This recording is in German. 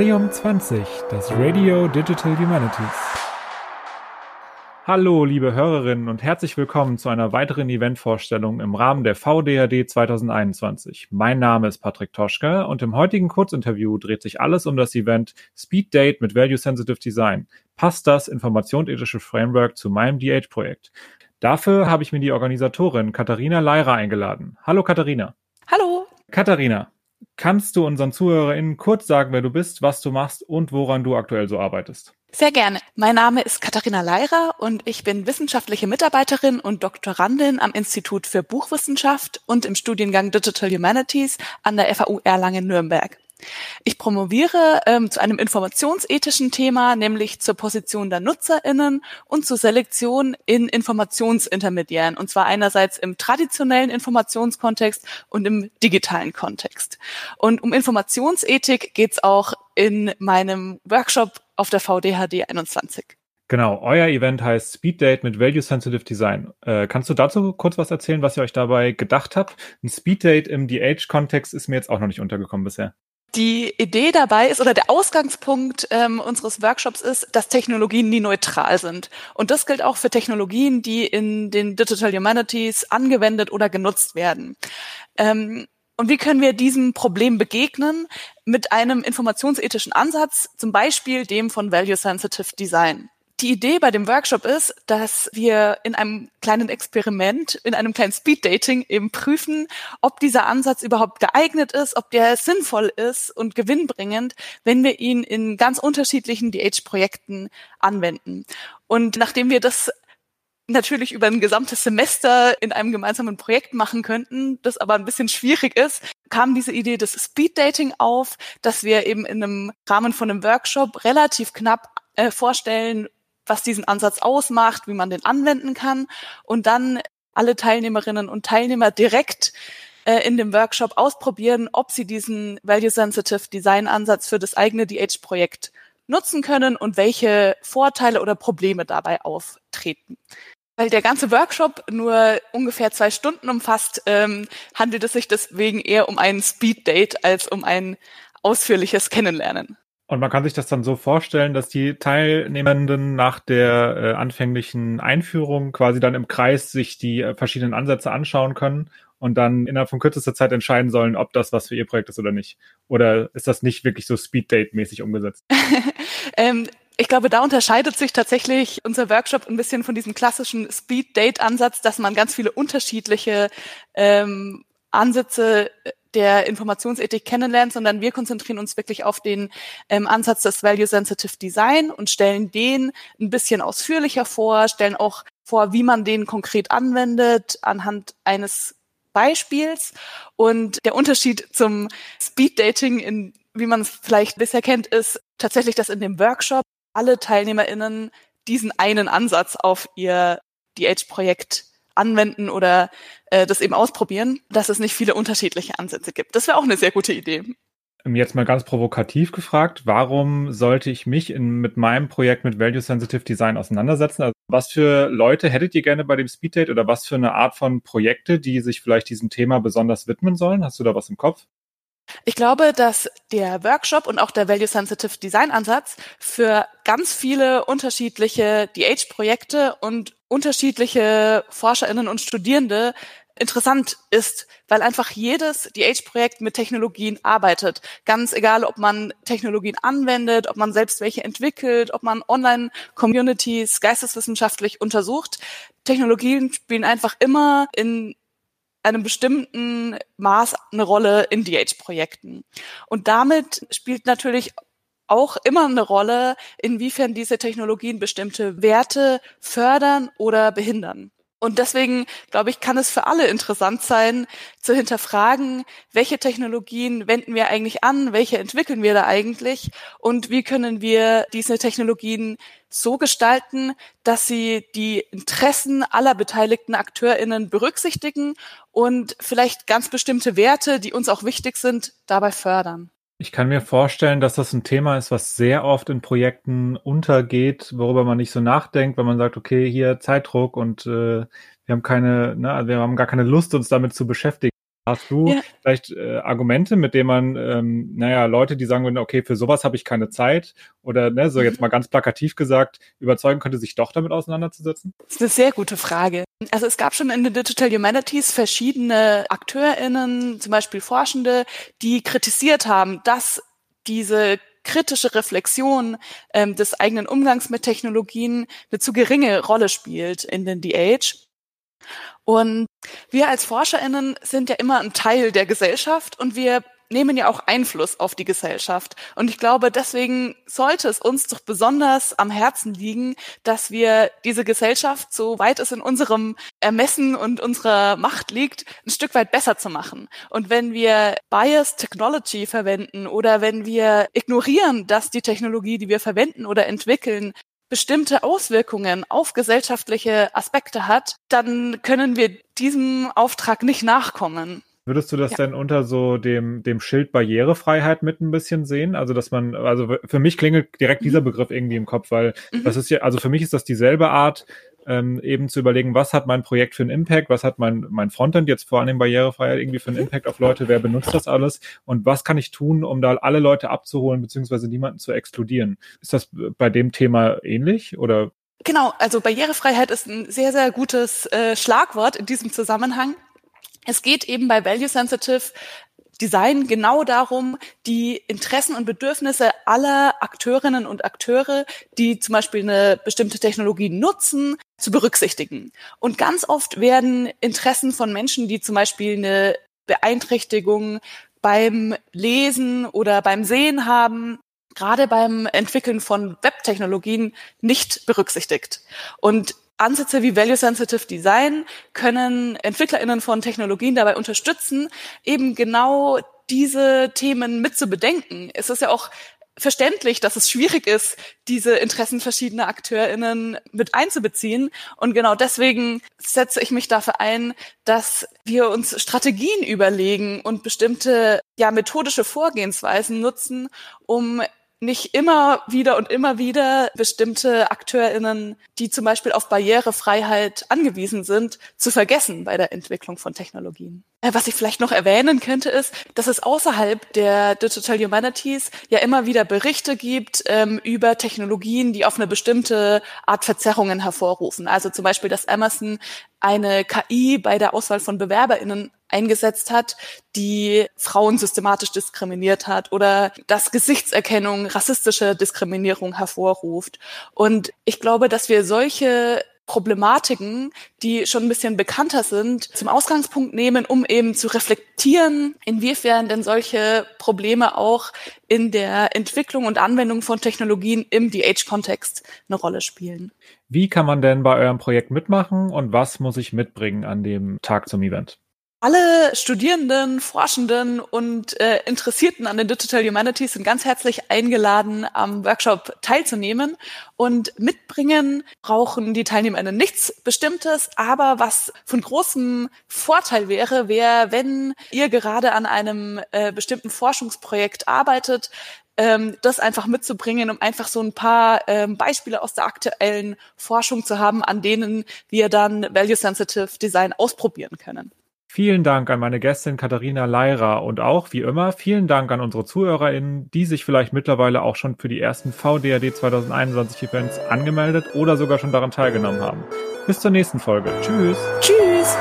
Radium 20, das Radio Digital Humanities. Hallo, liebe Hörerinnen und herzlich willkommen zu einer weiteren Eventvorstellung im Rahmen der VDAD 2021. Mein Name ist Patrick Toschke und im heutigen Kurzinterview dreht sich alles um das Event Speed Date mit Value Sensitive Design. Passt das informationsethische Framework zu meinem DH-Projekt? Dafür habe ich mir die Organisatorin Katharina Leira eingeladen. Hallo Katharina. Hallo. Katharina, kannst du unseren ZuhörerInnen kurz sagen, wer du bist, was du machst und woran du aktuell so arbeitest? Sehr gerne. Mein Name ist Katharina Leira und ich bin wissenschaftliche Mitarbeiterin und Doktorandin am Institut für Buchwissenschaft und im Studiengang Digital Humanities an der FAU Erlangen-Nürnberg. Ich promoviere ähm, zu einem informationsethischen Thema, nämlich zur Position der NutzerInnen und zur Selektion in Informationsintermediären. Und zwar einerseits im traditionellen Informationskontext und im digitalen Kontext. Und um Informationsethik geht es auch in meinem Workshop auf der VDHD 21. Genau, euer Event heißt Speed Date mit Value Sensitive Design. Äh, kannst du dazu kurz was erzählen, was ihr euch dabei gedacht habt? Ein Speed Date im DH-Kontext ist mir jetzt auch noch nicht untergekommen bisher. Die Idee dabei ist oder der Ausgangspunkt ähm, unseres Workshops ist, dass Technologien nie neutral sind. Und das gilt auch für Technologien, die in den Digital Humanities angewendet oder genutzt werden. Ähm, und wie können wir diesem Problem begegnen? Mit einem informationsethischen Ansatz, zum Beispiel dem von Value Sensitive Design. Die Idee bei dem Workshop ist, dass wir in einem kleinen Experiment, in einem kleinen Speed-Dating eben prüfen, ob dieser Ansatz überhaupt geeignet ist, ob der sinnvoll ist und gewinnbringend, wenn wir ihn in ganz unterschiedlichen DH-Projekten anwenden. Und nachdem wir das natürlich über ein gesamtes Semester in einem gemeinsamen Projekt machen könnten, das aber ein bisschen schwierig ist, kam diese Idee des Speed Dating auf, dass wir eben in einem Rahmen von einem Workshop relativ knapp äh, vorstellen, was diesen Ansatz ausmacht, wie man den anwenden kann und dann alle Teilnehmerinnen und Teilnehmer direkt äh, in dem Workshop ausprobieren, ob sie diesen Value Sensitive Design Ansatz für das eigene DH-Projekt nutzen können und welche Vorteile oder Probleme dabei auftreten. Weil der ganze Workshop nur ungefähr zwei Stunden umfasst, ähm, handelt es sich deswegen eher um ein Speed Date als um ein ausführliches Kennenlernen. Und man kann sich das dann so vorstellen, dass die Teilnehmenden nach der äh, anfänglichen Einführung quasi dann im Kreis sich die äh, verschiedenen Ansätze anschauen können und dann innerhalb von kürzester Zeit entscheiden sollen, ob das was für ihr Projekt ist oder nicht. Oder ist das nicht wirklich so Speed-Date-mäßig umgesetzt? ähm, ich glaube, da unterscheidet sich tatsächlich unser Workshop ein bisschen von diesem klassischen Speed-Date-Ansatz, dass man ganz viele unterschiedliche ähm, Ansätze äh, der Informationsethik kennenlernt, sondern wir konzentrieren uns wirklich auf den ähm, Ansatz des Value Sensitive Design und stellen den ein bisschen ausführlicher vor, stellen auch vor, wie man den konkret anwendet anhand eines Beispiels. Und der Unterschied zum Speed Dating, in, wie man es vielleicht bisher kennt, ist tatsächlich, dass in dem Workshop alle TeilnehmerInnen diesen einen Ansatz auf ihr DH-Projekt anwenden oder äh, das eben ausprobieren, dass es nicht viele unterschiedliche Ansätze gibt. Das wäre auch eine sehr gute Idee. Ähm, jetzt mal ganz provokativ gefragt, warum sollte ich mich in, mit meinem Projekt mit Value Sensitive Design auseinandersetzen? Also was für Leute hättet ihr gerne bei dem Speed Date oder was für eine Art von Projekte, die sich vielleicht diesem Thema besonders widmen sollen? Hast du da was im Kopf? Ich glaube, dass der Workshop und auch der Value Sensitive Design Ansatz für ganz viele unterschiedliche DH-Projekte und unterschiedliche ForscherInnen und Studierende interessant ist, weil einfach jedes DH-Projekt mit Technologien arbeitet. Ganz egal, ob man Technologien anwendet, ob man selbst welche entwickelt, ob man Online-Communities geisteswissenschaftlich untersucht. Technologien spielen einfach immer in einem bestimmten Maß eine Rolle in DH-Projekten. Und damit spielt natürlich auch immer eine Rolle, inwiefern diese Technologien bestimmte Werte fördern oder behindern. Und deswegen, glaube ich, kann es für alle interessant sein, zu hinterfragen, welche Technologien wenden wir eigentlich an, welche entwickeln wir da eigentlich und wie können wir diese Technologien so gestalten, dass sie die Interessen aller beteiligten AkteurInnen berücksichtigen und vielleicht ganz bestimmte Werte, die uns auch wichtig sind, dabei fördern. Ich kann mir vorstellen, dass das ein Thema ist, was sehr oft in Projekten untergeht, worüber man nicht so nachdenkt, weil man sagt, okay, hier Zeitdruck und äh, wir haben keine, ne, wir haben gar keine Lust, uns damit zu beschäftigen. Hast du ja. vielleicht äh, Argumente, mit denen man, ähm, naja, Leute, die sagen würden, okay, für sowas habe ich keine Zeit oder ne, so jetzt mhm. mal ganz plakativ gesagt, überzeugen könnte, sich doch damit auseinanderzusetzen? Das ist eine sehr gute Frage. Also es gab schon in den Digital Humanities verschiedene AkteurInnen, zum Beispiel Forschende, die kritisiert haben, dass diese kritische Reflexion ähm, des eigenen Umgangs mit Technologien eine zu geringe Rolle spielt in den DH. Und wir als ForscherInnen sind ja immer ein Teil der Gesellschaft und wir nehmen ja auch Einfluss auf die Gesellschaft. Und ich glaube, deswegen sollte es uns doch besonders am Herzen liegen, dass wir diese Gesellschaft, so weit es in unserem Ermessen und unserer Macht liegt, ein Stück weit besser zu machen. Und wenn wir Biased Technology verwenden oder wenn wir ignorieren, dass die Technologie, die wir verwenden oder entwickeln, bestimmte Auswirkungen auf gesellschaftliche Aspekte hat, dann können wir diesem Auftrag nicht nachkommen. Würdest du das ja. denn unter so dem, dem Schild Barrierefreiheit mit ein bisschen sehen? Also, dass man, also für mich klingelt direkt mhm. dieser Begriff irgendwie im Kopf, weil mhm. das ist ja, also für mich ist das dieselbe Art, ähm, eben zu überlegen, was hat mein Projekt für einen Impact, was hat mein, mein Frontend jetzt vor allem Barrierefreiheit irgendwie für einen mhm. Impact auf Leute, wer benutzt das alles und was kann ich tun, um da alle Leute abzuholen, beziehungsweise niemanden zu exkludieren? Ist das bei dem Thema ähnlich oder? Genau, also Barrierefreiheit ist ein sehr, sehr gutes äh, Schlagwort in diesem Zusammenhang. Es geht eben bei Value Sensitive Design genau darum, die Interessen und Bedürfnisse aller Akteurinnen und Akteure, die zum Beispiel eine bestimmte Technologie nutzen, zu berücksichtigen. Und ganz oft werden Interessen von Menschen, die zum Beispiel eine Beeinträchtigung beim Lesen oder beim Sehen haben, gerade beim Entwickeln von Webtechnologien nicht berücksichtigt. Und Ansätze wie Value Sensitive Design können EntwicklerInnen von Technologien dabei unterstützen, eben genau diese Themen mit zu bedenken. Es ist ja auch verständlich, dass es schwierig ist, diese Interessen verschiedener AkteurInnen mit einzubeziehen. Und genau deswegen setze ich mich dafür ein, dass wir uns Strategien überlegen und bestimmte, ja, methodische Vorgehensweisen nutzen, um nicht immer wieder und immer wieder bestimmte AkteurInnen, die zum Beispiel auf Barrierefreiheit angewiesen sind, zu vergessen bei der Entwicklung von Technologien. Äh, was ich vielleicht noch erwähnen könnte, ist, dass es außerhalb der Digital Humanities ja immer wieder Berichte gibt ähm, über Technologien, die auf eine bestimmte Art Verzerrungen hervorrufen. Also zum Beispiel, dass Amazon eine KI bei der Auswahl von BewerberInnen eingesetzt hat, die Frauen systematisch diskriminiert hat oder dass Gesichtserkennung rassistische Diskriminierung hervorruft. Und ich glaube, dass wir solche Problematiken, die schon ein bisschen bekannter sind, zum Ausgangspunkt nehmen, um eben zu reflektieren, inwiefern denn solche Probleme auch in der Entwicklung und Anwendung von Technologien im DH-Kontext eine Rolle spielen. Wie kann man denn bei eurem Projekt mitmachen und was muss ich mitbringen an dem Tag zum Event? Alle Studierenden, Forschenden und äh, Interessierten an den Digital Humanities sind ganz herzlich eingeladen, am Workshop teilzunehmen. Und mitbringen brauchen die Teilnehmerinnen nichts Bestimmtes, aber was von großem Vorteil wäre, wäre, wenn ihr gerade an einem äh, bestimmten Forschungsprojekt arbeitet, ähm, das einfach mitzubringen, um einfach so ein paar ähm, Beispiele aus der aktuellen Forschung zu haben, an denen wir dann Value Sensitive Design ausprobieren können. Vielen Dank an meine Gästin Katharina Leira und auch, wie immer, vielen Dank an unsere ZuhörerInnen, die sich vielleicht mittlerweile auch schon für die ersten VDAD 2021 Events angemeldet oder sogar schon daran teilgenommen haben. Bis zur nächsten Folge. Tschüss. Tschüss.